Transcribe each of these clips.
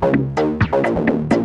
Thank you.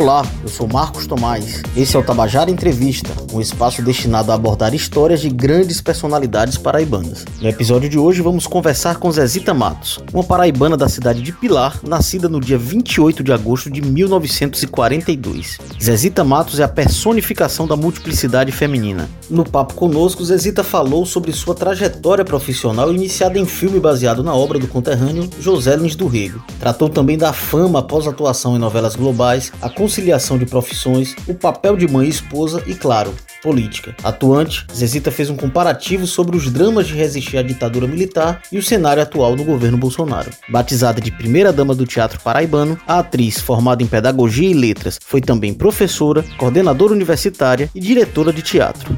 Olá, eu sou Marcos Tomás. Esse é o Tabajara Entrevista, um espaço destinado a abordar histórias de grandes personalidades paraibanas. No episódio de hoje vamos conversar com Zezita Matos, uma paraibana da cidade de Pilar, nascida no dia 28 de agosto de 1942. Zezita Matos é a personificação da multiplicidade feminina. No papo conosco, Zezita falou sobre sua trajetória profissional iniciada em filme baseado na obra do conterrâneo José Lins do Rego. Tratou também da fama após atuação em novelas globais, a conciliação de profissões, o papel de mãe e esposa e, claro, política. Atuante, Zezita fez um comparativo sobre os dramas de resistir à ditadura militar e o cenário atual no governo Bolsonaro. Batizada de primeira-dama do teatro paraibano, a atriz, formada em pedagogia e letras, foi também professora, coordenadora universitária e diretora de teatro.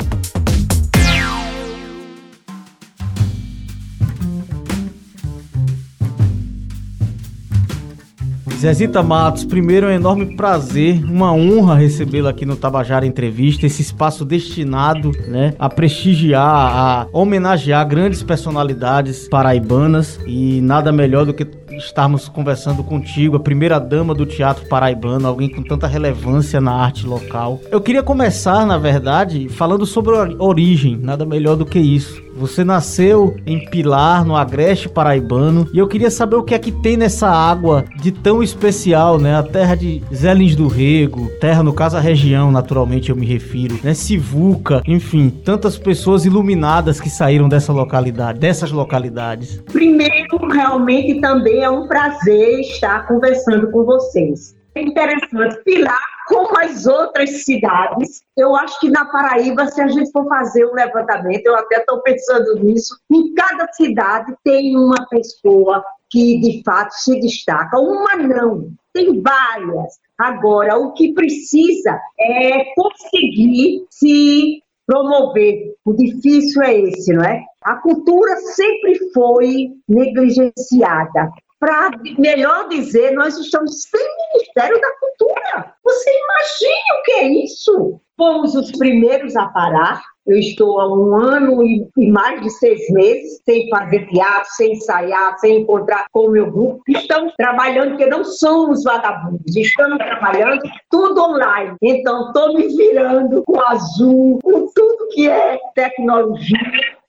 Zezita Matos, primeiro é um enorme prazer, uma honra recebê-la aqui no Tabajara Entrevista, esse espaço destinado né, a prestigiar, a homenagear grandes personalidades paraibanas e nada melhor do que estarmos conversando contigo, a primeira dama do teatro paraibano, alguém com tanta relevância na arte local. Eu queria começar, na verdade, falando sobre a origem, nada melhor do que isso. Você nasceu em Pilar, no Agreste Paraibano, e eu queria saber o que é que tem nessa água de tão especial, né? A terra de Zé Lins do Rego, terra, no caso, a região, naturalmente eu me refiro, né? Sivuca, enfim, tantas pessoas iluminadas que saíram dessa localidade, dessas localidades. Primeiro, realmente também é um prazer estar conversando com vocês. É interessante, Pilar, como as outras cidades, eu acho que na Paraíba, se a gente for fazer um levantamento, eu até estou pensando nisso, em cada cidade tem uma pessoa que de fato se destaca. Uma não, tem várias. Agora, o que precisa é conseguir se promover. O difícil é esse, não é? A cultura sempre foi negligenciada para, melhor dizer, nós estamos sem Ministério da Cultura. Você imagina o que é isso? Fomos os primeiros a parar. Eu estou há um ano e, mais de seis meses sem fazer teatro, sem ensaiar, sem encontrar com o meu grupo. Estamos trabalhando, porque não somos vagabundos, estamos trabalhando tudo online. Então, estou me virando com azul, com tudo que é tecnologia,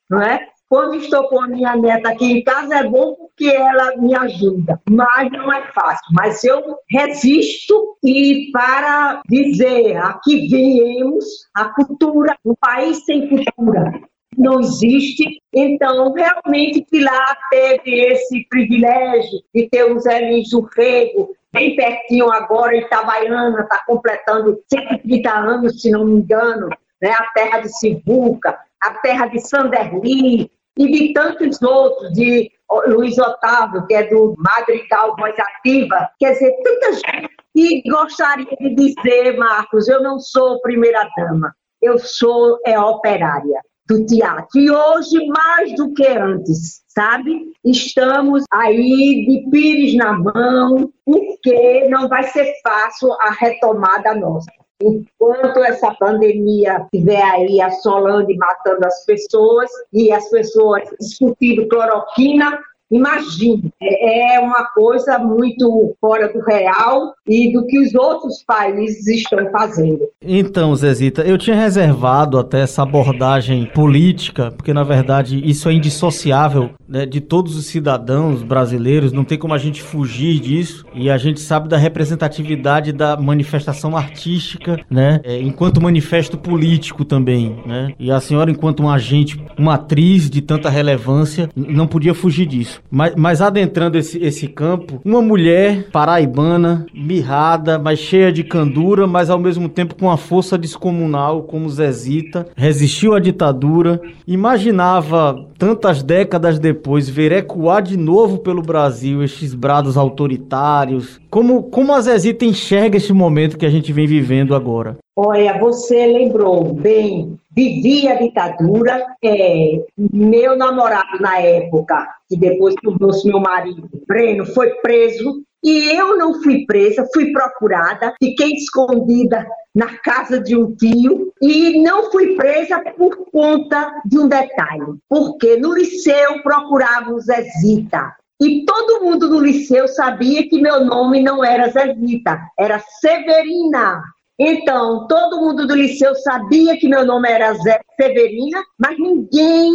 não é? Quando estou com a minha neta aqui em casa é bom porque ela me ajuda, mas não é fácil. Mas eu resisto e para dizer aqui viemos, a cultura, um país sem cultura não existe. Então, realmente, Pilar teve esse privilégio de ter os Zé do Rego, bem pertinho agora, Itabaiana, está completando 130 anos, se não me engano, né? a terra de Sivuca, a terra de Sanderli, e de tantos outros, de Luiz Otávio, que é do Madrigal Voz Ativa, quer dizer, tanta gente. E gostaria de dizer, Marcos, eu não sou primeira-dama, eu sou é, operária do teatro. E hoje, mais do que antes, sabe? Estamos aí de pires na mão, porque não vai ser fácil a retomada nossa. Enquanto essa pandemia estiver aí assolando e matando as pessoas, e as pessoas discutindo cloroquina, Imagine, é uma coisa muito fora do real e do que os outros países estão fazendo. Então, Zezita, eu tinha reservado até essa abordagem política, porque na verdade isso é indissociável né, de todos os cidadãos brasileiros, não tem como a gente fugir disso, e a gente sabe da representatividade da manifestação artística, né, é, enquanto manifesto político também, né, e a senhora, enquanto um agente, uma atriz de tanta relevância, não podia fugir disso. Mas, mas adentrando esse, esse campo, uma mulher paraibana, mirrada, mas cheia de candura, mas ao mesmo tempo com uma força descomunal, como Zezita, resistiu à ditadura, imaginava tantas décadas depois ver ecoar de novo pelo Brasil estes brados autoritários. Como, como a Zezita enxerga esse momento que a gente vem vivendo agora? Olha, você lembrou bem, vivia a ditadura. É, meu namorado na época, que depois tornou-se meu marido, Breno, foi preso. E eu não fui presa, fui procurada, fiquei escondida na casa de um tio e não fui presa por conta de um detalhe, porque no liceu procurávamos Zezita E todo mundo do liceu sabia que meu nome não era Zezita, era Severina. Então, todo mundo do liceu sabia que meu nome era Zé Severina, mas ninguém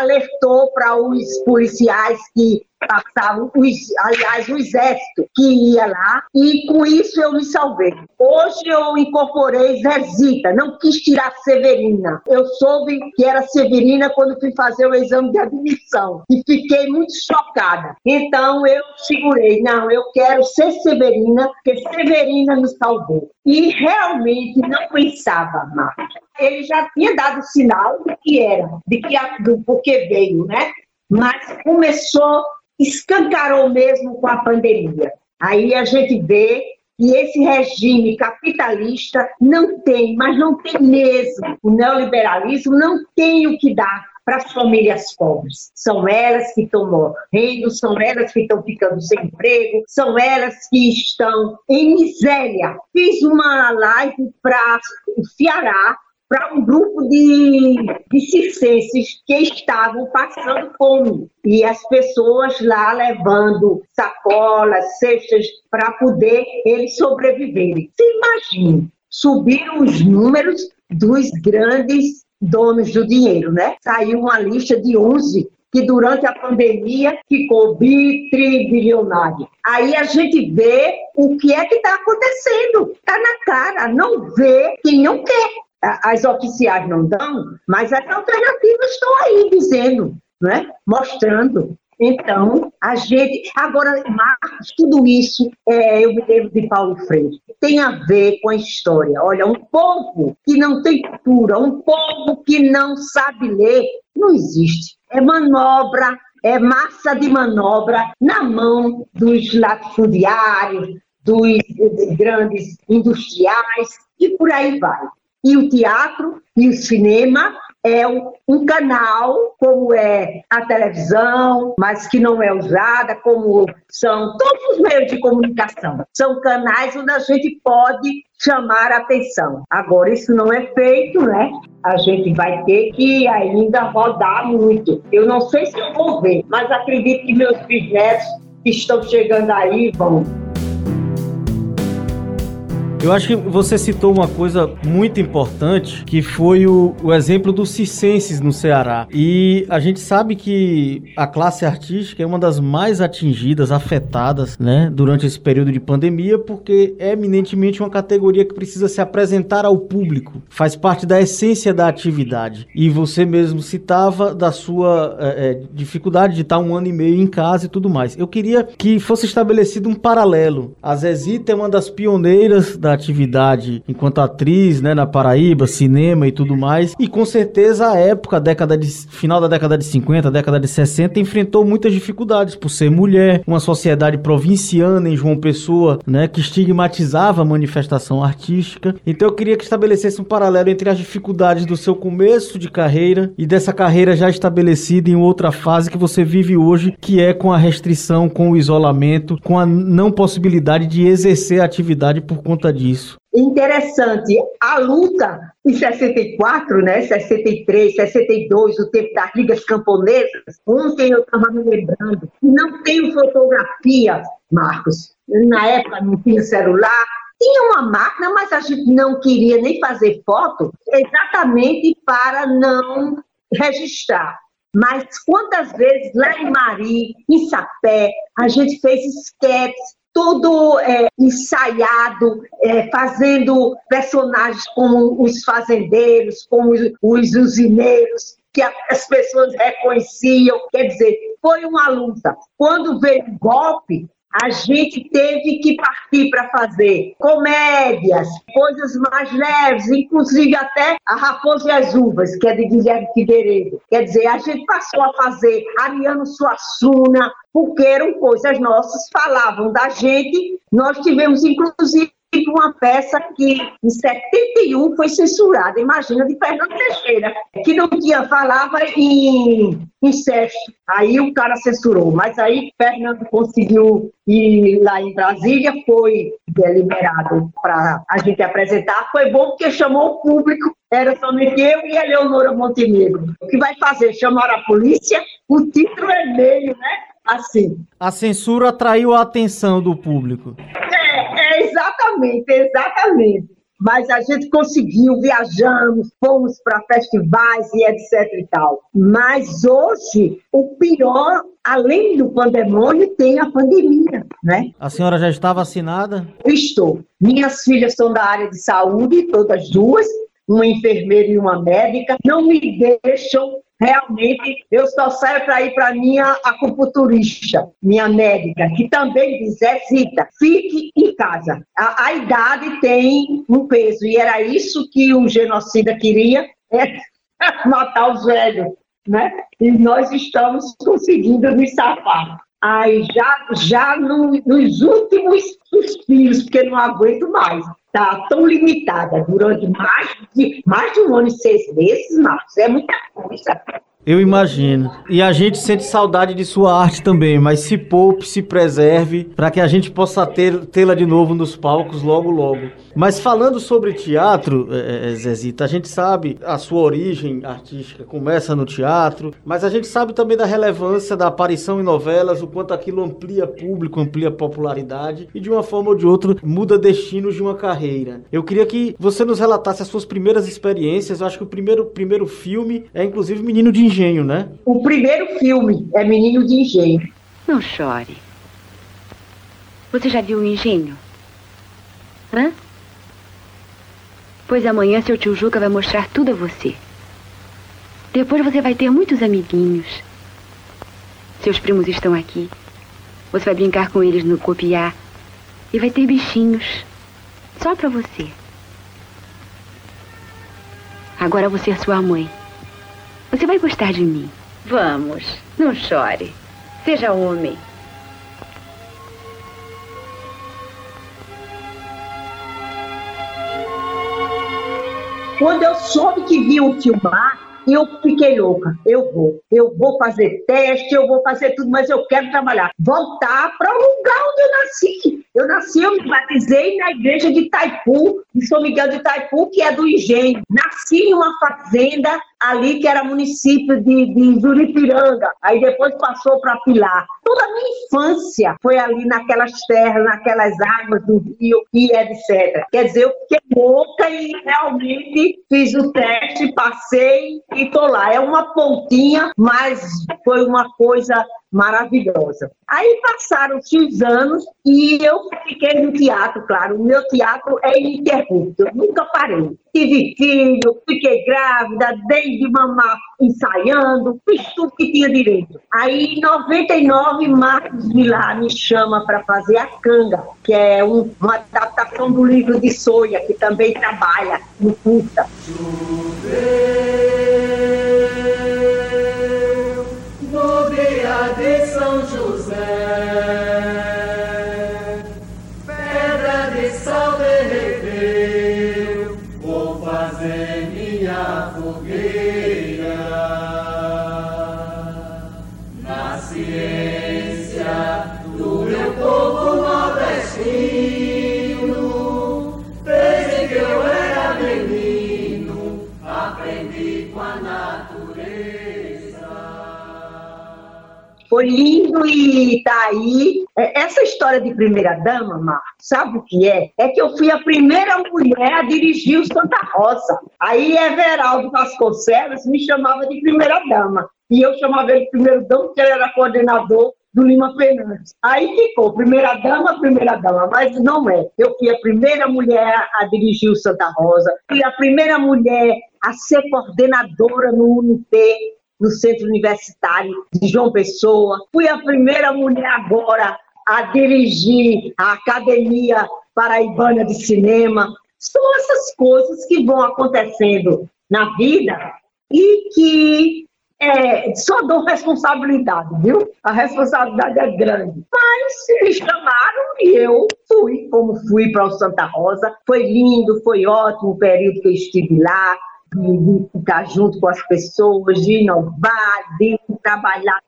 alertou para os policiais que passavam, os, aliás, o exército que ia lá, e com isso eu me salvei. Hoje eu incorporei Zezita, não quis tirar Severina. Eu soube que era Severina quando fui fazer o exame de admissão e fiquei muito chocada. Então eu segurei, não, eu quero ser Severina, porque Severina me salvou. E realmente não pensava, Marcos. Ele já tinha dado sinal do que era, de que do porquê veio, né? Mas começou escancarou mesmo com a pandemia. Aí a gente vê que esse regime capitalista não tem, mas não tem mesmo. O neoliberalismo não tem o que dar para as famílias pobres. São elas que estão morrendo, são elas que estão ficando sem emprego, são elas que estão em miséria. Fiz uma live para o Ceará, para um grupo de, de circenses que estavam passando fome. E as pessoas lá levando sacolas, cestas, para poder eles sobreviverem. Você imagina, subiram os números dos grandes donos do dinheiro, né? Saiu uma lista de 11 que durante a pandemia ficou bitribilionário. Aí a gente vê o que é que está acontecendo. Está na cara, não vê quem não quer as oficiais não dão, mas as alternativas estão aí dizendo, né? mostrando. Então, a gente. Agora, Marcos, tudo isso, é, eu me lembro de Paulo Freire, tem a ver com a história. Olha, um povo que não tem cultura, um povo que não sabe ler, não existe. É manobra, é massa de manobra na mão dos latifundiários, dos grandes industriais e por aí vai. E o teatro e o cinema é um canal, como é a televisão, mas que não é usada, como são todos os meios de comunicação. São canais onde a gente pode chamar a atenção. Agora, isso não é feito, né? A gente vai ter que ainda rodar muito. Eu não sei se eu vou ver, mas acredito que meus bisnetos que estão chegando aí vão. Eu acho que você citou uma coisa muito importante, que foi o, o exemplo dos circenses no Ceará. E a gente sabe que a classe artística é uma das mais atingidas, afetadas, né, durante esse período de pandemia, porque é eminentemente uma categoria que precisa se apresentar ao público, faz parte da essência da atividade. E você mesmo citava da sua é, dificuldade de estar um ano e meio em casa e tudo mais. Eu queria que fosse estabelecido um paralelo. A Zezita é uma das pioneiras da atividade enquanto atriz, né, na Paraíba, cinema e tudo mais. E com certeza a época, década de final da década de 50, década de 60, enfrentou muitas dificuldades por ser mulher, uma sociedade provinciana em João Pessoa, né, que estigmatizava a manifestação artística. Então eu queria que estabelecesse um paralelo entre as dificuldades do seu começo de carreira e dessa carreira já estabelecida em outra fase que você vive hoje, que é com a restrição, com o isolamento, com a não possibilidade de exercer a atividade por conta disso disso. Interessante, a luta em 64, né, 63, 62, o tempo das ligas camponesas, ontem eu estava me lembrando, não tenho fotografia, Marcos, na época não tinha celular, tinha uma máquina, mas a gente não queria nem fazer foto, exatamente para não registrar. Mas quantas vezes lá em Mari, em Sapé, a gente fez esquetes tudo é, ensaiado, é, fazendo personagens como os fazendeiros, como os, os usineiros, que as pessoas reconheciam. Quer dizer, foi uma luta. Quando veio o golpe, a gente teve que partir para fazer comédias, coisas mais leves, inclusive até a Raposa e as Uvas, que é de Guilherme Figueiredo. Quer dizer, a gente passou a fazer Ariano Suassuna, porque eram coisas nossas, falavam da gente. Nós tivemos, inclusive, uma peça que em 71 foi censurada, imagina, de Fernando Teixeira, que não tinha, falava em incesto. Aí o cara censurou, mas aí Fernando conseguiu ir lá em Brasília, foi deliberado para a gente apresentar. Foi bom porque chamou o público, era somente eu e a Leonora Montenegro. O que vai fazer? Chamar a polícia? O título é meio, né? assim. A censura atraiu a atenção do público. É, é exatamente, exatamente mas a gente conseguiu, viajamos, fomos para festivais e etc e tal. Mas hoje, o pior, além do pandemônio, tem a pandemia, né? A senhora já está vacinada? Estou. Minhas filhas são da área de saúde, todas duas, uma enfermeira e uma médica, não me deixam realmente eu só saio para ir para minha acupunturista, minha médica, que também diz, é Zita, fique em casa. A, a, idade tem um peso, e era isso que o genocida queria, é matar os velhos, né? E nós estamos conseguindo nos safar. Aí já, já no, nos últimos suspiros, porque não aguento mais está tão limitada durante mais de, mais de um ano e seis meses, Marcos, é muita coisa. Eu imagino. E a gente sente saudade de sua arte também, mas se poupe, se preserve, para que a gente possa tê-la de novo nos palcos logo, logo. Mas falando sobre teatro, é, é, Zezita, a gente sabe a sua origem artística começa no teatro, mas a gente sabe também da relevância da aparição em novelas, o quanto aquilo amplia público, amplia popularidade e de uma forma ou de outra muda destinos de uma carreira. Eu queria que você nos relatasse as suas primeiras experiências. Eu acho que o primeiro, primeiro filme é inclusive Menino de Engenho, né? O primeiro filme é Menino de Engenho. Não chore. Você já viu o engenho? Hã? Pois amanhã seu tio Juca vai mostrar tudo a você. Depois você vai ter muitos amiguinhos. Seus primos estão aqui. Você vai brincar com eles no copiar. E vai ter bichinhos. Só para você. Agora você é sua mãe. Você vai gostar de mim. Vamos, não chore. Seja homem. Quando eu soube que viam filmar, eu fiquei louca. Eu vou, eu vou fazer teste, eu vou fazer tudo, mas eu quero trabalhar. Voltar para o lugar onde eu nasci. Eu nasci, eu me batizei na igreja de Taipu, de São Miguel de Taipu, que é do Engenho. Nasci em uma fazenda ali que era município de, de Juripiranga, aí depois passou para Pilar. Toda a minha infância foi ali naquelas terras, naquelas águas do rio e etc. Quer dizer, eu fiquei louca e realmente fiz o teste, passei e tô lá. É uma pontinha, mas foi uma coisa maravilhosa. Aí passaram-se os anos e eu fiquei no teatro, claro. O meu teatro é ininterrupto, eu nunca parei. Tive filho, fiquei grávida, desde mamar ensaiando, fiz tudo que tinha direito. Aí, em 99, Marcos Vilar me chama para fazer a Canga, que é um, uma adaptação do livro de Soia, que também trabalha no curta. De São José, Lindo e tá aí. É, essa história de primeira dama, Mar, sabe o que é? É que eu fui a primeira mulher a dirigir o Santa Rosa. Aí Everaldo Vasconcelos me chamava de primeira dama. E eu chamava ele de primeiro dama porque ele era coordenador do Lima Fernandes. Aí ficou, primeira dama, primeira dama, mas não é. Eu fui a primeira mulher a dirigir o Santa Rosa, fui a primeira mulher a ser coordenadora no UNP, no Centro Universitário de João Pessoa. Fui a primeira mulher agora a dirigir a Academia Paraibana de Cinema. São essas coisas que vão acontecendo na vida e que é, só dou responsabilidade, viu? A responsabilidade é grande. Mas me chamaram e eu fui, como fui para o Santa Rosa. Foi lindo, foi ótimo o período que eu estive lá de, ficar junto com as pessoas, de inovar, de trabalhar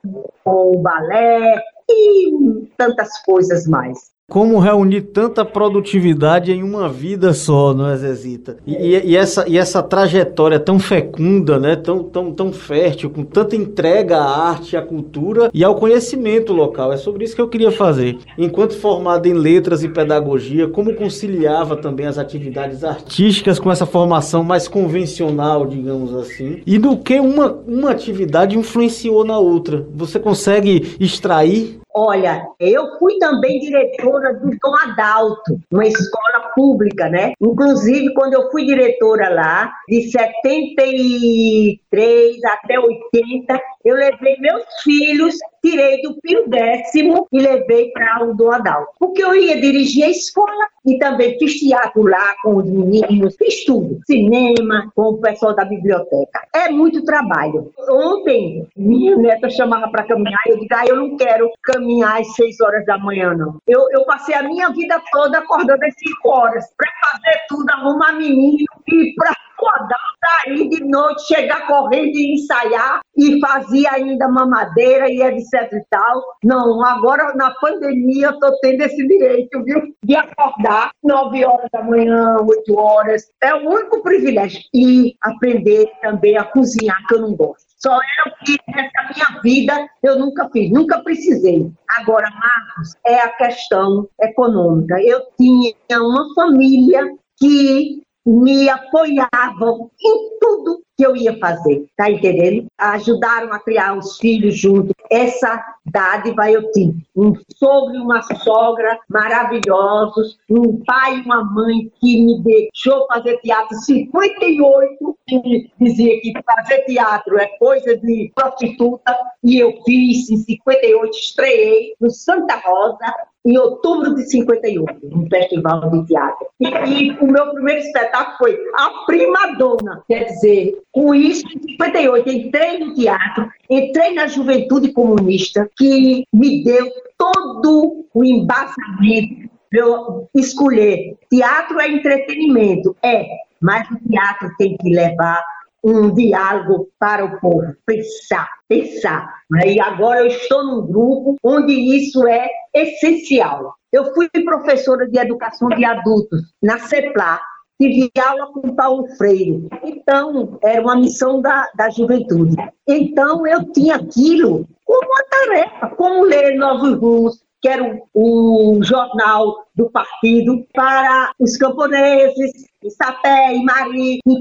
com o balé e tantas coisas mais. Como reunir tanta produtividade em uma vida só, não é, Zezita? E, e, essa, e essa trajetória tão fecunda, né? tão, tão, tão fértil, com tanta entrega à arte, à cultura e ao conhecimento local. É sobre isso que eu queria fazer. Enquanto formado em letras e pedagogia, como conciliava também as atividades artísticas com essa formação mais convencional, digamos assim? E do que uma, uma atividade influenciou na outra? Você consegue extrair Olha, eu fui também diretora do Dom Adalto, uma escola pública, né? Inclusive, quando eu fui diretora lá, de 73 até 80, eu levei meus filhos, tirei do Pio Décimo e levei para o do Adalto. Porque eu ia dirigir a escola e também fiz teatro lá com os meninos, fiz tudo. Cinema, com o pessoal da biblioteca. É muito trabalho. Ontem, minha neta chamava para caminhar e eu disse, ah, eu não quero caminhar às seis horas da manhã, não. Eu, eu passei a minha vida toda acordando às cinco horas para fazer tudo, arrumar menino e para acordar, sair de noite, chegar correndo e ensaiar e fazia ainda mamadeira e etc e tal. Não, agora na pandemia eu tô tendo esse direito, viu? De acordar nove horas da manhã, oito horas. É o único privilégio. E aprender também a cozinhar, que eu não gosto. Só o que nessa minha vida eu nunca fiz, nunca precisei. Agora, Marcos, é a questão econômica. Eu tinha uma família que me apoiavam em tudo que eu ia fazer, tá entendendo? Ajudaram a criar os filhos junto. Essa dádiva eu tive. Um sogro e uma sogra maravilhosos, um pai e uma mãe que me deixou fazer teatro 58, que dizia que fazer teatro é coisa de prostituta, e eu fiz em 58, estreiei no Santa Rosa, em outubro de 58, no Festival de Teatro. E, e, o meu primeiro espetáculo foi A Prima Dona. Quer dizer, com isso, em 58, entrei no teatro, entrei na juventude comunista, que me deu todo o embasamento para eu escolher. Teatro é entretenimento, é, mas o teatro tem que levar um diálogo para o povo, pensar, pensar. E agora eu estou num grupo onde isso é essencial. Eu fui professora de educação de adultos na CEPLA, tive aula com Paulo Freire. Então, era uma missão da, da juventude. Então, eu tinha aquilo como uma tarefa, como ler Novos Rumos, que era o, o jornal do partido, para os camponeses, em Sapé, em Mari, em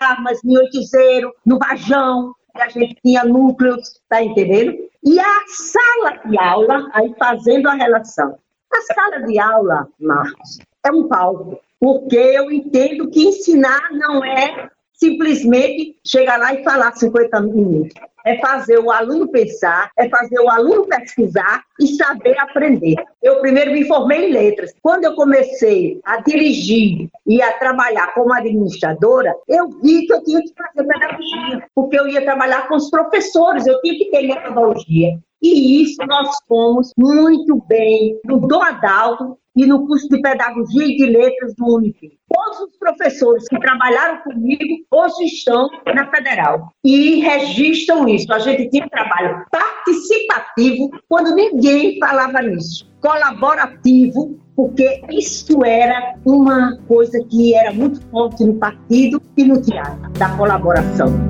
Armas, em Oitizeiro, no Vajão, que a gente tinha núcleos, tá entendendo? E a sala de aula, aí fazendo a relação. A sala de aula, Marcos, é um palco, porque eu entendo que ensinar não é simplesmente chegar lá e falar 50 minutos é fazer o aluno pensar, é fazer o aluno pesquisar e saber aprender. Eu primeiro me formei em letras. Quando eu comecei a dirigir e a trabalhar como administradora, eu vi que eu tinha que fazer pedagogia, porque eu ia trabalhar com os professores, eu tinha que ter metodologia. E isso nós fomos muito bem no Dom Adalto e no curso de Pedagogia e de Letras do Unip. Todos os professores que trabalharam comigo hoje estão na Federal e registram isso. A gente tinha um trabalho participativo quando ninguém falava nisso. Colaborativo, porque isso era uma coisa que era muito forte no partido e no teatro, da colaboração.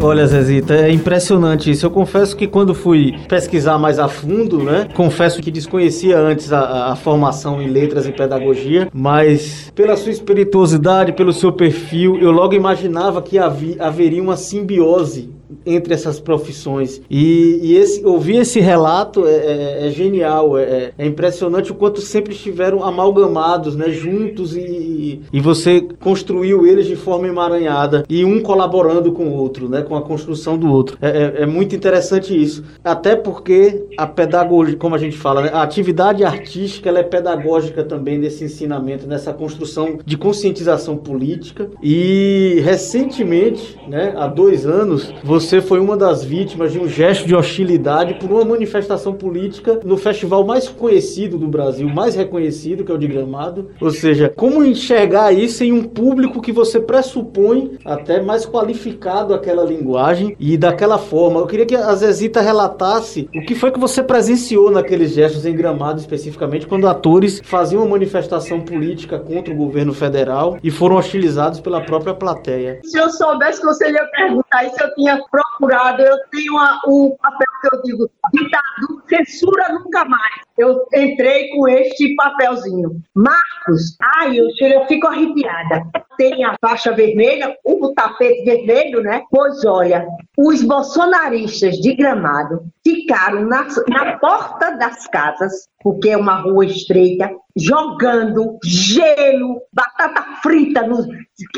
Olha, Zezita, é impressionante isso. Eu confesso que quando fui pesquisar mais a fundo, né? Confesso que desconhecia antes a, a formação em letras e pedagogia, mas pela sua espirituosidade, pelo seu perfil, eu logo imaginava que havia, haveria uma simbiose entre essas profissões. E, e esse, ouvir esse relato é, é, é genial, é, é, impressionante o quanto sempre estiveram amalgamados, né, juntos e, e você construiu eles de forma emaranhada e um colaborando com o outro, né, com a construção do outro. É, é, é muito interessante isso, até porque a pedagogia, como a gente fala, né, a atividade artística ela é pedagógica também nesse ensinamento, nessa construção de conscientização política. E recentemente, né, há dois anos, você você foi uma das vítimas de um gesto de hostilidade por uma manifestação política no festival mais conhecido do Brasil, mais reconhecido, que é o de Gramado. Ou seja, como enxergar isso em um público que você pressupõe até mais qualificado aquela linguagem e daquela forma. Eu queria que a Zezita relatasse o que foi que você presenciou naqueles gestos em Gramado, especificamente, quando atores faziam uma manifestação política contra o governo federal e foram hostilizados pela própria plateia. Se eu soubesse que você ia perguntar isso, eu tinha procurado. Eu tenho o papel que eu digo, ditado, censura nunca mais. Eu entrei com este papelzinho. Marcos, ai, eu, eu fico arrepiada. Tem a faixa vermelha, o tapete vermelho, né? Pois olha, os bolsonaristas de Gramado ficaram na, na porta das casas, porque é uma rua estreita, jogando gelo, batata frita nos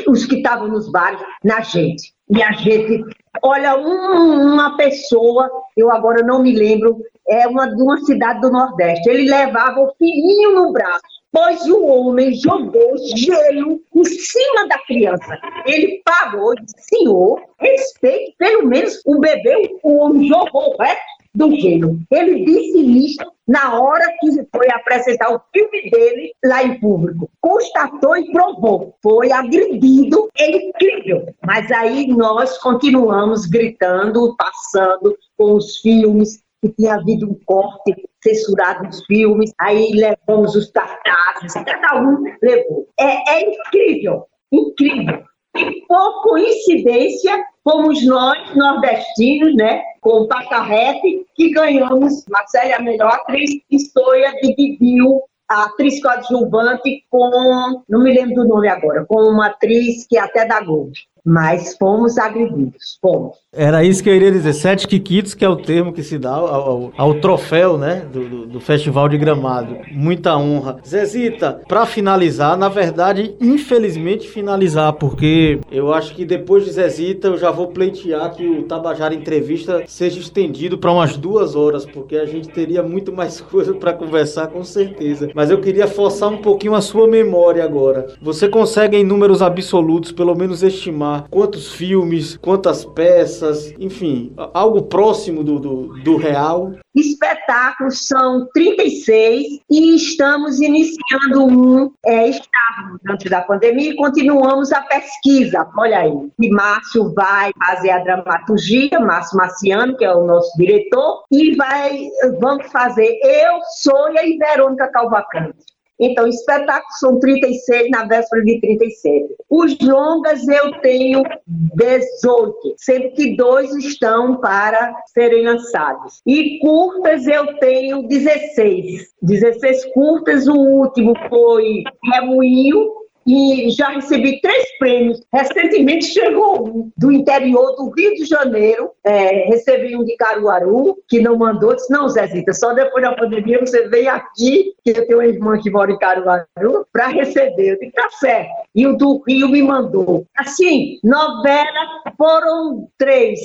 os que estavam nos bares, na gente. E a gente, olha, um, uma pessoa, eu agora não me lembro, é uma de uma cidade do Nordeste, ele levava o filhinho no braço, pois o homem jogou gelo em cima da criança. Ele parou disse, senhor, respeite pelo menos o bebê, o homem jogou resto do gelo. Ele disse isso na hora que foi apresentar o filme dele lá em público. Constatou e provou. Foi agredido, é incrível. Mas aí nós continuamos gritando, passando com os filmes, que tinha havido um corte censurado dos filmes, aí levamos os cartazes, cada um levou. É, é incrível, incrível. E por coincidência, fomos nós, nordestinos, né, com Pacarrete, que ganhamos Marcela, a melhor atriz, História dividiu a atriz coadjuvante com, não me lembro do nome agora, com uma atriz que é até da Globo mas fomos agredidos, fomos. Era isso que eu iria dizer, sete quiquitos, que é o termo que se dá ao, ao, ao troféu, né, do, do, do, Festival de Gramado. Muita honra. Zezita, para finalizar, na verdade, infelizmente finalizar, porque eu acho que depois de Zezita eu já vou pleitear que o Tabajara Entrevista seja estendido para umas duas horas, porque a gente teria muito mais coisa para conversar, com certeza. Mas eu queria forçar um pouquinho a sua memória agora. Você consegue, em números absolutos, pelo menos estimar quantos filmes, quantas peças, enfim, algo próximo do, do, do real. Espetáculos são 36 e estamos iniciando um, é, estávamos antes da pandemia e continuamos a pesquisa. Olha aí, e Márcio vai fazer a dramaturgia, Márcio Marciano, que é o nosso diretor, e vai, vamos fazer Eu, Sônia e Verônica Calvacante. Então, espetáculos são 36 na véspera de 37. Os longas eu tenho 18, sendo que dois estão para serem lançados. E curtas eu tenho 16. 16 curtas, o último foi Remoinho, e já recebi três prêmios. Recentemente chegou um do interior do Rio de Janeiro, é, recebi um de Caruaru, que não mandou, disse, não, Zezita, só depois da pandemia você vem aqui, que eu tenho uma irmã que mora em Caruaru, para receber. Eu disse, tá certo. E o do Rio me mandou. Assim, novela foram três.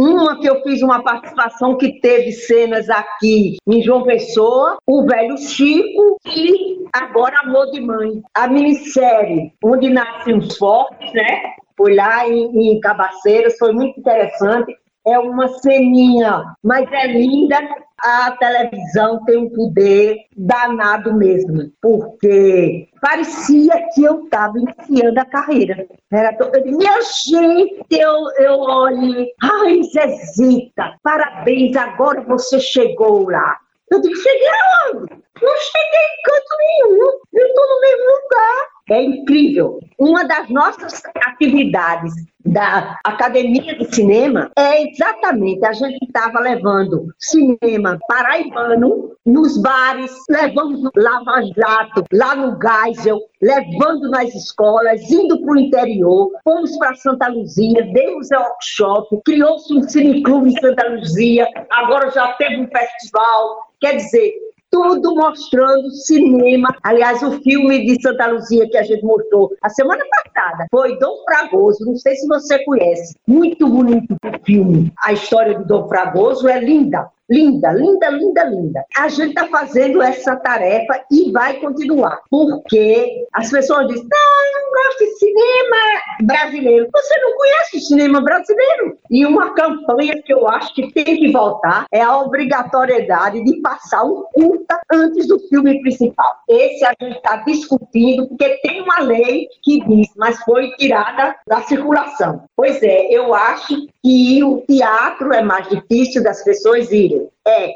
Uma que eu fiz uma participação que teve cenas aqui em João Pessoa, o velho Chico e agora Amor de Mãe. A minissérie série onde nascem os fortes, né? Foi lá em, em Cabaceiras, foi muito interessante. É uma ceninha, mas é linda. A televisão tem um poder danado mesmo, porque parecia que eu estava iniciando a carreira. Era to... minha gente, eu, eu olho, ai, Zezita, parabéns, agora você chegou lá. Eu digo, cheguei aonde? Não cheguei em canto nenhum, eu estou no mesmo lugar. É incrível. Uma das nossas atividades da Academia de Cinema é exatamente a gente estava levando cinema paraibano nos bares, levando Lava Jato, lá no Geisel, levando nas escolas, indo para o interior, fomos para Santa Luzia, demos workshop, criou-se um cineclube em Santa Luzia, agora já teve um festival. Quer dizer, tudo mostrando cinema. Aliás, o filme de Santa Luzia que a gente mostrou a semana passada foi Dom Fragoso. Não sei se você conhece. Muito bonito o filme. A história do Dom Fragoso é linda. Linda, linda, linda, linda. A gente está fazendo essa tarefa e vai continuar. Porque as pessoas dizem, não, eu não gosta de cinema brasileiro. Você não conhece cinema brasileiro. E uma campanha que eu acho que tem que voltar é a obrigatoriedade de passar um curta antes do filme principal. Esse a gente está discutindo, porque tem uma lei que diz, mas foi tirada da circulação. Pois é, eu acho que o teatro é mais difícil das pessoas irem. É,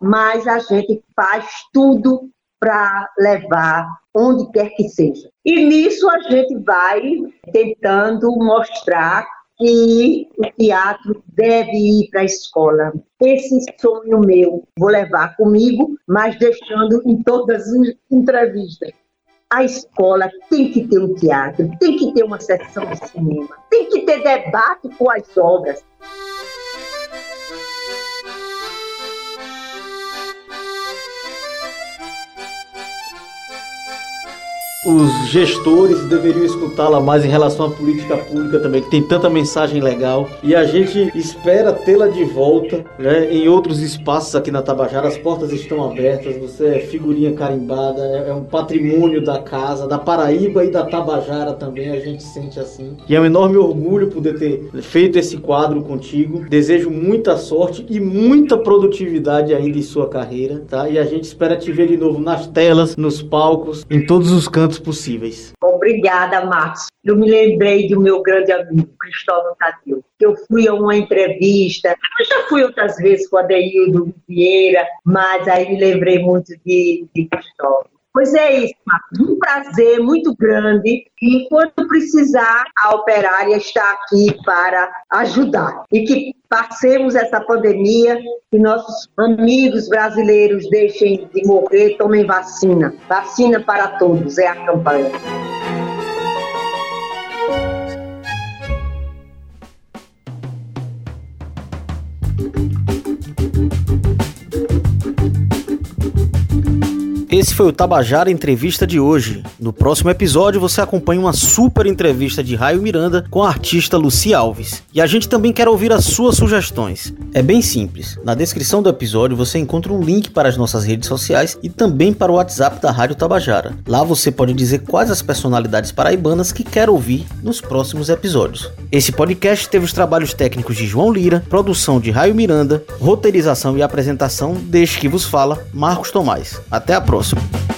mas a gente faz tudo para levar onde quer que seja. E nisso a gente vai tentando mostrar que o teatro deve ir para a escola. Esse sonho meu vou levar comigo, mas deixando em todas as entrevistas. A escola tem que ter um teatro, tem que ter uma sessão de cinema, tem que ter debate com as obras. Os gestores deveriam escutá-la mais em relação à política pública também, que tem tanta mensagem legal. E a gente espera tê-la de volta né, em outros espaços aqui na Tabajara. As portas estão abertas, você é figurinha carimbada, é, é um patrimônio da casa, da Paraíba e da Tabajara também, a gente sente assim. E é um enorme orgulho poder ter feito esse quadro contigo. Desejo muita sorte e muita produtividade ainda em sua carreira, tá? E a gente espera te ver de novo nas telas, nos palcos, em todos os cantos possíveis. Obrigada, Marcos. Eu me lembrei do meu grande amigo, Cristóvão Tadeu. Eu fui a uma entrevista, eu já fui outras vezes com a Deildo Vieira, mas aí me lembrei muito de, de Cristóvão. Pois é isso, Marcos. Um prazer muito grande. E quando precisar, a operária está aqui para ajudar. E que passemos essa pandemia, que nossos amigos brasileiros deixem de morrer, tomem vacina. Vacina para todos é a campanha. Esse foi o Tabajara Entrevista de hoje. No próximo episódio você acompanha uma super entrevista de Raio Miranda com a artista Luci Alves. E a gente também quer ouvir as suas sugestões. É bem simples. Na descrição do episódio você encontra um link para as nossas redes sociais e também para o WhatsApp da Rádio Tabajara. Lá você pode dizer quais as personalidades paraibanas que quer ouvir nos próximos episódios. Esse podcast teve os trabalhos técnicos de João Lira, produção de Raio Miranda, roteirização e apresentação deste que vos fala, Marcos Tomás. Até a próxima. awesome.